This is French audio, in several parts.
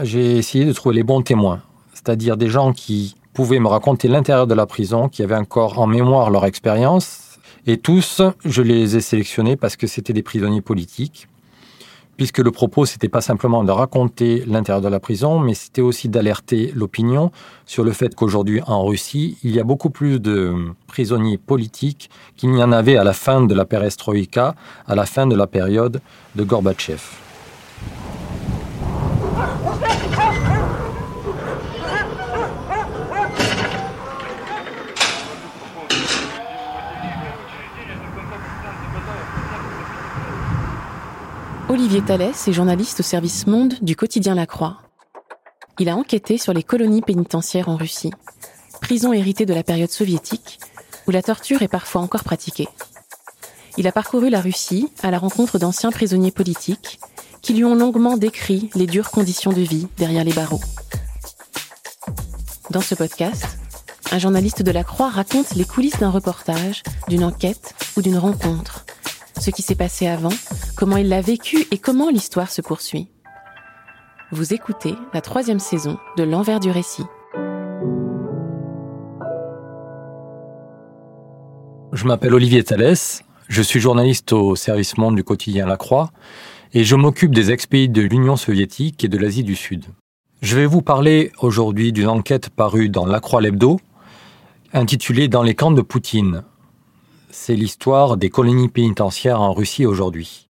J'ai essayé de trouver les bons témoins, c'est-à-dire des gens qui pouvaient me raconter l'intérieur de la prison, qui avaient encore en mémoire leur expérience. Et tous, je les ai sélectionnés parce que c'était des prisonniers politiques puisque le propos, c'était pas simplement de raconter l'intérieur de la prison, mais c'était aussi d'alerter l'opinion sur le fait qu'aujourd'hui, en Russie, il y a beaucoup plus de prisonniers politiques qu'il n'y en avait à la fin de la perestroïka, à la fin de la période de Gorbatchev. Olivier Thalès est journaliste au service Monde du quotidien La Croix. Il a enquêté sur les colonies pénitentiaires en Russie, prison héritée de la période soviétique, où la torture est parfois encore pratiquée. Il a parcouru la Russie à la rencontre d'anciens prisonniers politiques qui lui ont longuement décrit les dures conditions de vie derrière les barreaux. Dans ce podcast, un journaliste de la Croix raconte les coulisses d'un reportage, d'une enquête ou d'une rencontre ce qui s'est passé avant, comment il l'a vécu et comment l'histoire se poursuit. Vous écoutez la troisième saison de L'envers du récit. Je m'appelle Olivier Thalès, je suis journaliste au service Monde du quotidien La Croix et je m'occupe des ex-pays de l'Union soviétique et de l'Asie du Sud. Je vais vous parler aujourd'hui d'une enquête parue dans La Croix l'Hebdo intitulée Dans les camps de Poutine, c'est l'histoire des colonies pénitentiaires en Russie aujourd'hui.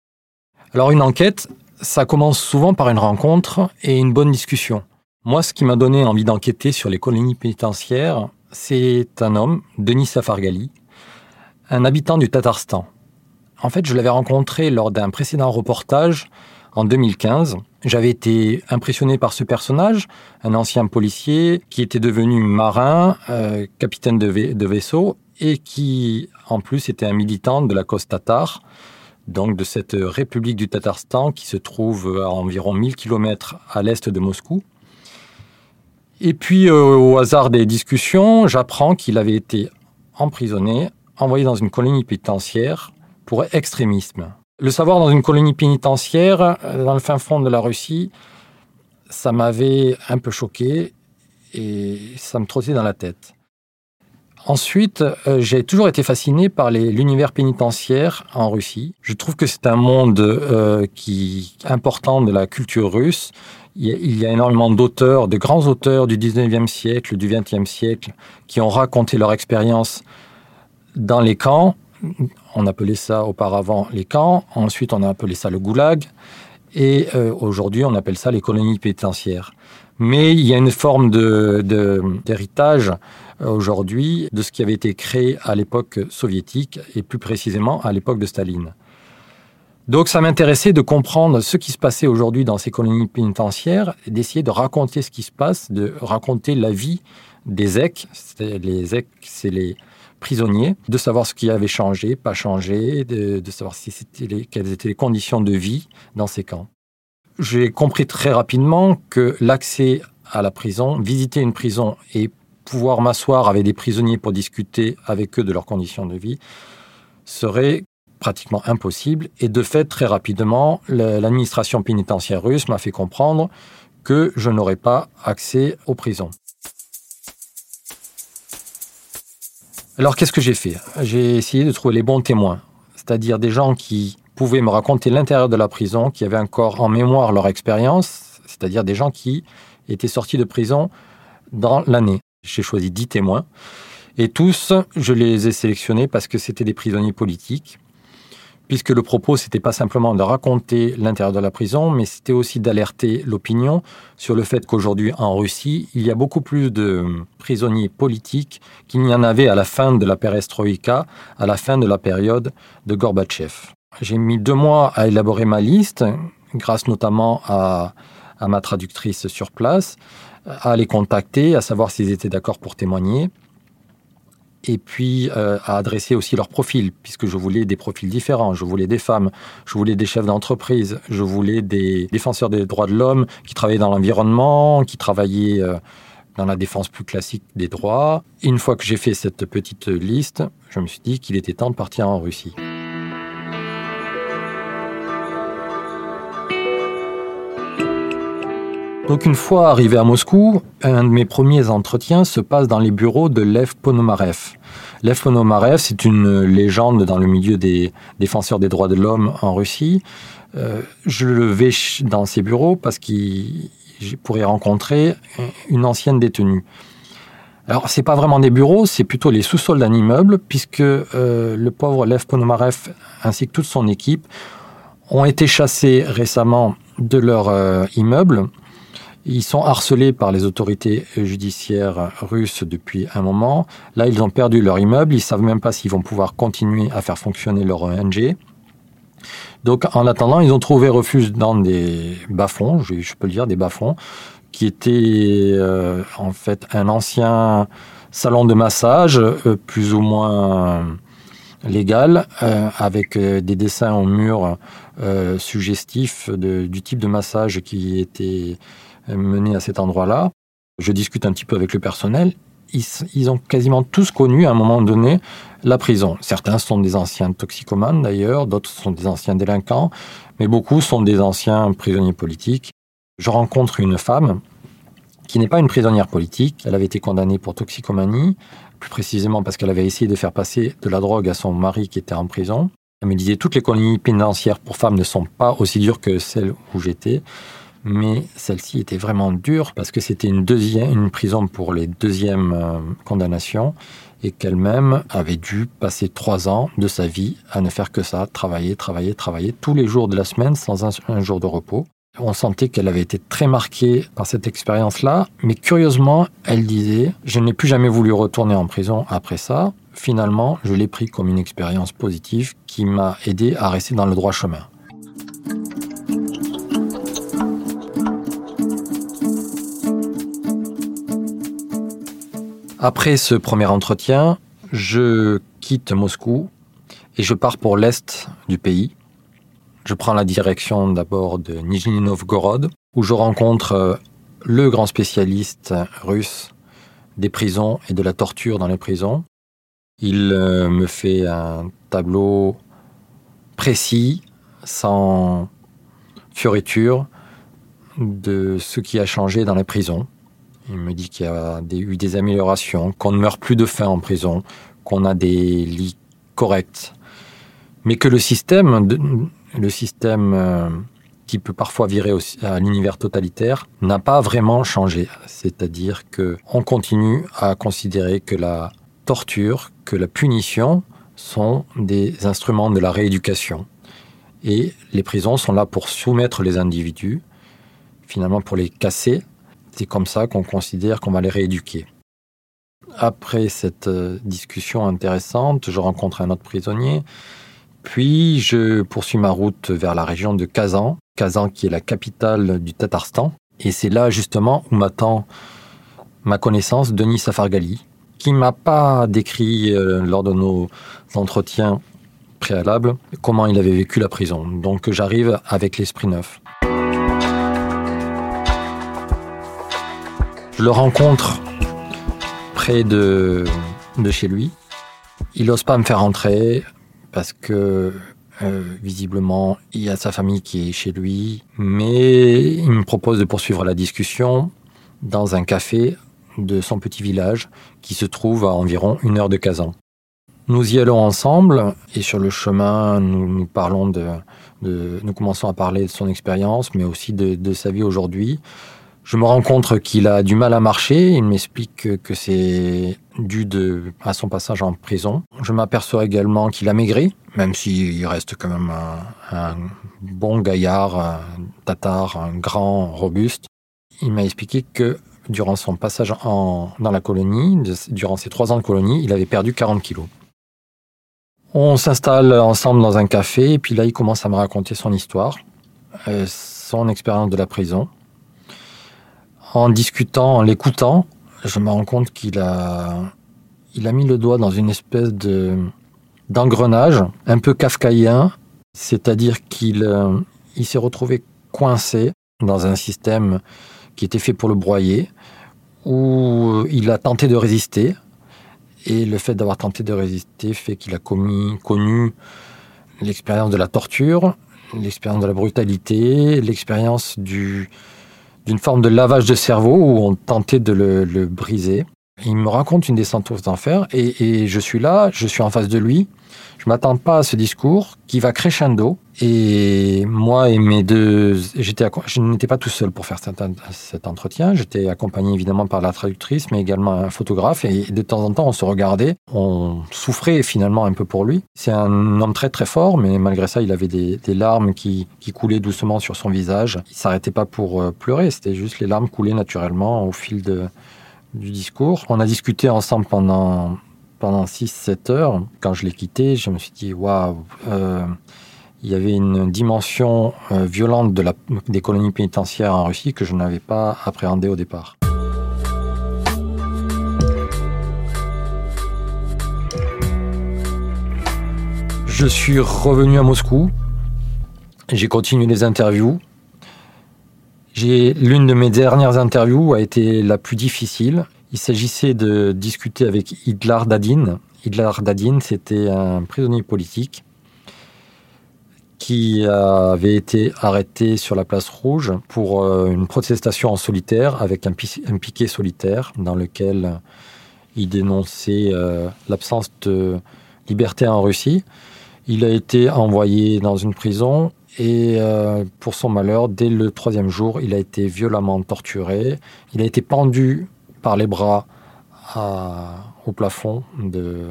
Alors une enquête, ça commence souvent par une rencontre et une bonne discussion. Moi, ce qui m'a donné envie d'enquêter sur les colonies pénitentiaires, c'est un homme, Denis Safargali, un habitant du Tatarstan. En fait, je l'avais rencontré lors d'un précédent reportage en 2015. J'avais été impressionné par ce personnage, un ancien policier qui était devenu marin, euh, capitaine de vaisseau, et qui en plus était un militant de la cause tatar, donc de cette république du Tatarstan qui se trouve à environ 1000 km à l'est de Moscou. Et puis, euh, au hasard des discussions, j'apprends qu'il avait été emprisonné, envoyé dans une colonie pénitentiaire pour extrémisme. Le savoir dans une colonie pénitentiaire, euh, dans le fin fond de la Russie, ça m'avait un peu choqué et ça me trottait dans la tête. Ensuite, euh, j'ai toujours été fasciné par l'univers pénitentiaire en Russie. Je trouve que c'est un monde euh, qui important de la culture russe. Il y a, énormément d'auteurs, de grands auteurs du 19e siècle, du 20e siècle, qui ont raconté leur expérience dans les camps. On appelait ça auparavant les camps. Ensuite, on a appelé ça le goulag. Et euh, aujourd'hui, on appelle ça les colonies pénitentiaires. Mais il y a une forme d'héritage de, aujourd'hui de ce qui avait été créé à l'époque soviétique et plus précisément à l'époque de Staline. Donc ça m'intéressait de comprendre ce qui se passait aujourd'hui dans ces colonies pénitentiaires, d'essayer de raconter ce qui se passe, de raconter la vie des EC. Les EC, c'est les prisonniers, de savoir ce qui avait changé, pas changé, de, savoir si c'était quelles étaient les conditions de vie dans ces camps. J'ai compris très rapidement que l'accès à la prison, visiter une prison et pouvoir m'asseoir avec des prisonniers pour discuter avec eux de leurs conditions de vie serait pratiquement impossible. Et de fait, très rapidement, l'administration pénitentiaire russe m'a fait comprendre que je n'aurais pas accès aux prisons. Alors qu'est-ce que j'ai fait? J'ai essayé de trouver les bons témoins, c'est-à-dire des gens qui pouvaient me raconter l'intérieur de la prison, qui avaient encore en mémoire leur expérience, c'est-à-dire des gens qui étaient sortis de prison dans l'année. J'ai choisi dix témoins. Et tous, je les ai sélectionnés parce que c'était des prisonniers politiques, puisque le propos, c'était pas simplement de raconter l'intérieur de la prison, mais c'était aussi d'alerter l'opinion sur le fait qu'aujourd'hui, en Russie, il y a beaucoup plus de prisonniers politiques qu'il n'y en avait à la fin de la perestroïka, à la fin de la période de Gorbatchev. J'ai mis deux mois à élaborer ma liste, grâce notamment à ma traductrice sur place, à les contacter, à savoir s'ils étaient d'accord pour témoigner et puis euh, à adresser aussi leur profil, puisque je voulais des profils différents. Je voulais des femmes, je voulais des chefs d'entreprise, je voulais des défenseurs des droits de l'homme qui travaillaient dans l'environnement, qui travaillaient euh, dans la défense plus classique des droits. une fois que j'ai fait cette petite liste, je me suis dit qu'il était temps de partir en Russie. Donc une fois arrivé à Moscou, un de mes premiers entretiens se passe dans les bureaux de Lev Ponomarev. Lev Ponomarev, c'est une légende dans le milieu des défenseurs des droits de l'homme en Russie. Euh, je le vais dans ses bureaux parce qu'il pourrait rencontrer une ancienne détenue. Alors, c'est pas vraiment des bureaux, c'est plutôt les sous-sols d'un immeuble, puisque euh, le pauvre Lev Ponomarev ainsi que toute son équipe ont été chassés récemment de leur euh, immeuble ils sont harcelés par les autorités judiciaires russes depuis un moment. Là, ils ont perdu leur immeuble. Ils ne savent même pas s'ils vont pouvoir continuer à faire fonctionner leur ONG. Donc, en attendant, ils ont trouvé refuge dans des bas-fonds, je, peux le dire, des bas-fonds, qui étaient euh, en fait un ancien salon de massage, euh, plus ou moins légal, euh, avec des dessins au mur suggestifs du type de massage qui était mené à cet endroit-là. Je discute un petit peu avec le personnel. Ils, ont quasiment tous connu à un moment donné la prison. Certains sont des anciens toxicomanes d'ailleurs, d'autres sont des anciens délinquants, mais beaucoup sont des anciens prisonniers politiques. Je rencontre une femme qui n'est pas une prisonnière politique. Elle avait été condamnée pour toxicomanie, plus précisément parce qu'elle avait essayé de faire passer de la drogue à son mari qui était en prison. Elle me disait toutes les colonies pénitentiaires pour femmes ne sont pas aussi dures que celles où j'étais mais celle-ci était vraiment dure parce que c'était une, deuxième, une prison pour les deuxièmes euh, condamnations et qu'elle-même avait dû passer trois ans de sa vie à ne faire que ça, travailler, travailler, travailler tous les jours de la semaine sans un, jour de repos. On sentait qu'elle avait été très marquée par cette expérience-là, mais curieusement, elle disait, je n'ai plus jamais voulu retourner en prison après ça. Finalement, je l'ai pris comme une expérience positive qui m'a aidé à rester dans le droit chemin. Après ce premier entretien, je quitte Moscou et je pars pour l'est du pays. Je prends la direction d'abord de Nijni Novgorod, où je rencontre euh, le grand spécialiste russe des prisons et de la torture dans les prisons. Il euh, me fait un tableau précis, sans fioriture, de ce qui a changé dans les prisons. Il me dit qu'il y a eu des améliorations, qu'on ne meurt plus de faim en prison, qu'on a des lits corrects, mais que le système, euh, qui peut parfois virer à l'univers totalitaire, n'a pas vraiment changé. C'est-à-dire qu'on continue à considérer que la torture, que la punition sont des instruments de la rééducation. Et les prisons sont là pour soumettre les individus, finalement pour les casser c'est comme ça qu'on considère qu'on va les rééduquer. Après cette euh, discussion intéressante, je rencontre un autre prisonnier, puis je poursuis ma route vers la région de Kazan, Kazan qui est la capitale du Tatarstan, et c'est là justement où m'attend ma connaissance Denis Safargali, qui m'a pas décrit euh, lors de nos entretiens préalables comment il avait vécu la prison. Donc j'arrive avec l'esprit neuf. Je le rencontre près de, chez lui. Il n'ose pas me faire entrer parce que euh, visiblement il y a sa famille qui est chez lui. Mais il me propose de poursuivre la discussion dans un café de son petit village qui se trouve à environ une heure de Kazan. Nous y allons ensemble et sur le chemin, nous, parlons de, nous commençons à parler de son expérience, mais aussi de sa vie aujourd'hui. Je me rends compte qu'il a du mal à marcher. Il m'explique que c'est dû à son passage en prison. Je m'aperçois également qu'il a maigri, même s'il reste quand même un, bon gaillard, un tatar, un grand, robuste. Il m'a expliqué que durant son passage dans la colonie, durant ses trois ans de colonie, il avait perdu 40 kilos. On s'installe ensemble dans un café et puis là, il commence à me raconter son histoire, euh, son expérience de la prison. En discutant, en l'écoutant, je me rends compte qu'il a, il a mis le doigt dans une espèce de d'engrenage un peu kafkaïen, c'est-à-dire qu'il euh, il s'est retrouvé coincé dans un système qui était fait pour le broyer, où il a tenté de résister, et le fait d'avoir tenté de résister fait qu'il a connu l'expérience de la torture, l'expérience de la brutalité, l'expérience du, d'une forme de lavage de cerveau où on tentait de le, briser. Il me raconte une descente aux enfers et, et, je suis là, je suis en face de lui. Je m'attends pas à ce discours qui va crescendo. Et moi et mes deux, j'étais, je n'étais pas tout seul pour faire cet, cet entretien. J'étais accompagné évidemment par la traductrice, mais également un photographe. Et de temps en temps, on se regardait. On souffrait finalement un peu pour lui. C'est un homme très très fort, mais malgré ça, il avait des, larmes qui, qui, coulaient doucement sur son visage. Il s'arrêtait pas pour euh, pleurer. C'était juste les larmes coulaient naturellement au fil de, du discours. On a discuté ensemble pendant pendant 6-7 heures. Quand je l'ai quitté, je me suis dit, waouh, euh, il y avait une dimension euh, violente des colonies pénitentiaires en Russie que je n'avais pas appréhendé au départ. Je suis revenu à Moscou. J'ai continué les interviews. L'une de mes dernières interviews a été la plus difficile. Il s'agissait de discuter avec Idlar Dadin. Idlar Dadin, c'était un prisonnier politique qui avait été arrêté sur la place rouge pour euh, une protestation en solitaire avec un, piquet solitaire dans lequel il dénonçait euh, l'absence de liberté en Russie. Il a été envoyé dans une prison et euh, pour son malheur, dès le troisième jour, il a été violemment torturé. Il a été pendu par les bras au plafond de,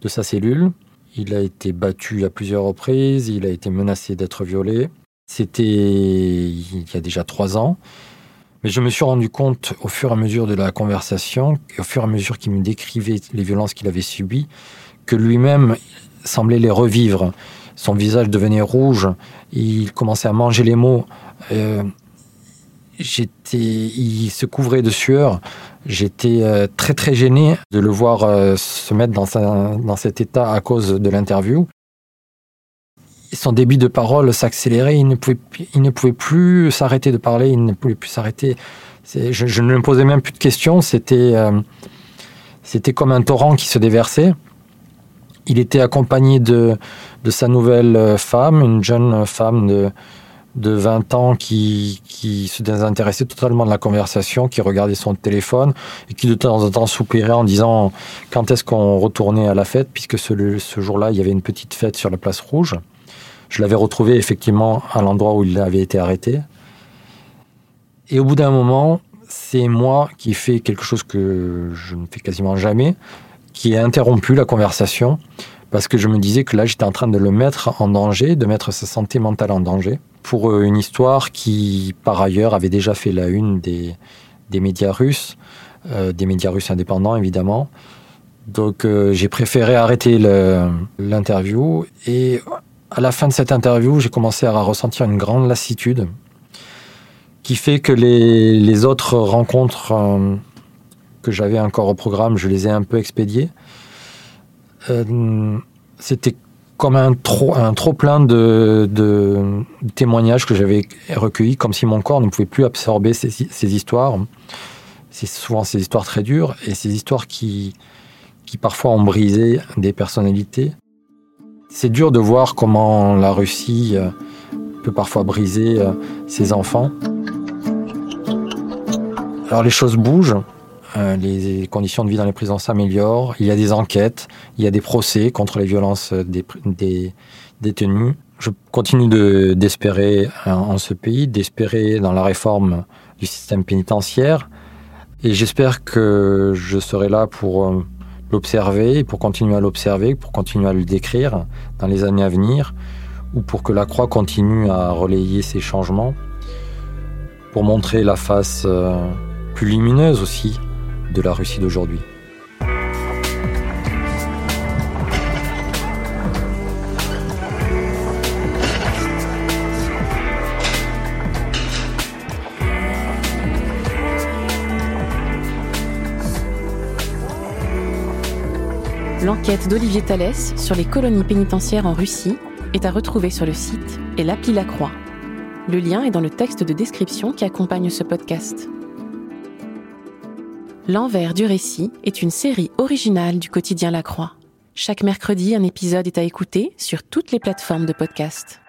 de sa cellule. Il a été battu à plusieurs reprises, il a été menacé d'être violé. C'était il y a déjà trois ans. Mais je me suis rendu compte au fur et à mesure de la conversation, et au fur et à mesure qu'il me décrivait les violences qu'il avait subies, que lui-même semblait les revivre. Son visage devenait rouge, il commençait à manger les mots. Euh, j'étais, il se couvrait de sueur. J'étais euh, très très gêné de le voir euh, se mettre dans, cet état à cause de l'interview. Son débit de parole s'accélérait, il ne pouvait, plus s'arrêter de parler, il ne pouvait plus s'arrêter. Je, je, ne me posais même plus de questions, c'était, c'était comme un torrent qui se déversait. Il était accompagné de, de sa nouvelle femme, une jeune femme de, de 20 ans qui, qui se désintéressait totalement de la conversation, qui regardait son téléphone et qui de temps en temps soupirait en disant quand est-ce qu'on retournait à la fête, puisque ce, ce jour-là, il y avait une petite fête sur la place rouge. Je l'avais retrouvé effectivement à l'endroit où il avait été arrêté. Et au bout d'un moment, c'est moi qui fais quelque chose que je ne fais quasiment jamais, qui ai interrompu la conversation parce que je me disais que là, j'étais en train de le mettre en danger, de mettre sa santé mentale en danger pour euh, une histoire qui, par ailleurs, avait déjà fait la une des, des médias russes, euh, des médias russes indépendants, évidemment. Donc, euh, j'ai préféré arrêter l'interview. Et à la fin de cette interview, j'ai commencé à ressentir une grande lassitude qui fait que les, les autres rencontres que j'avais encore au programme, je les ai un peu expédiées. C'était comme un trop, un trop plein de, de témoignages que j'avais recueillis, comme si mon corps ne pouvait plus absorber ces, ces histoires. C'est souvent ces histoires très dures et ces histoires qui, qui parfois ont brisé des personnalités. C'est dur de voir comment la Russie euh, peut parfois briser euh, ses enfants. Alors les choses bougent. Euh, les conditions de vie dans les prisons s'améliorent, il y a des enquêtes, il y a des procès contre les violences des, détenus. Je continue d'espérer en ce pays, d'espérer dans la réforme du système pénitentiaire, et j'espère que je serai là pour euh, l'observer, pour continuer à l'observer, pour continuer à le décrire dans les années à venir, ou pour que la Croix continue à relayer ces changements, pour montrer la face euh, plus lumineuse aussi de la Russie d'aujourd'hui. L'enquête d'Olivier Thalès sur les colonies pénitentiaires en Russie est à retrouver sur le site et l'appli La Croix. Le lien est dans le texte de description qui accompagne ce podcast. L'envers du récit est une série originale du quotidien La Croix. Chaque mercredi, un épisode est à écouter sur toutes les plateformes de podcast.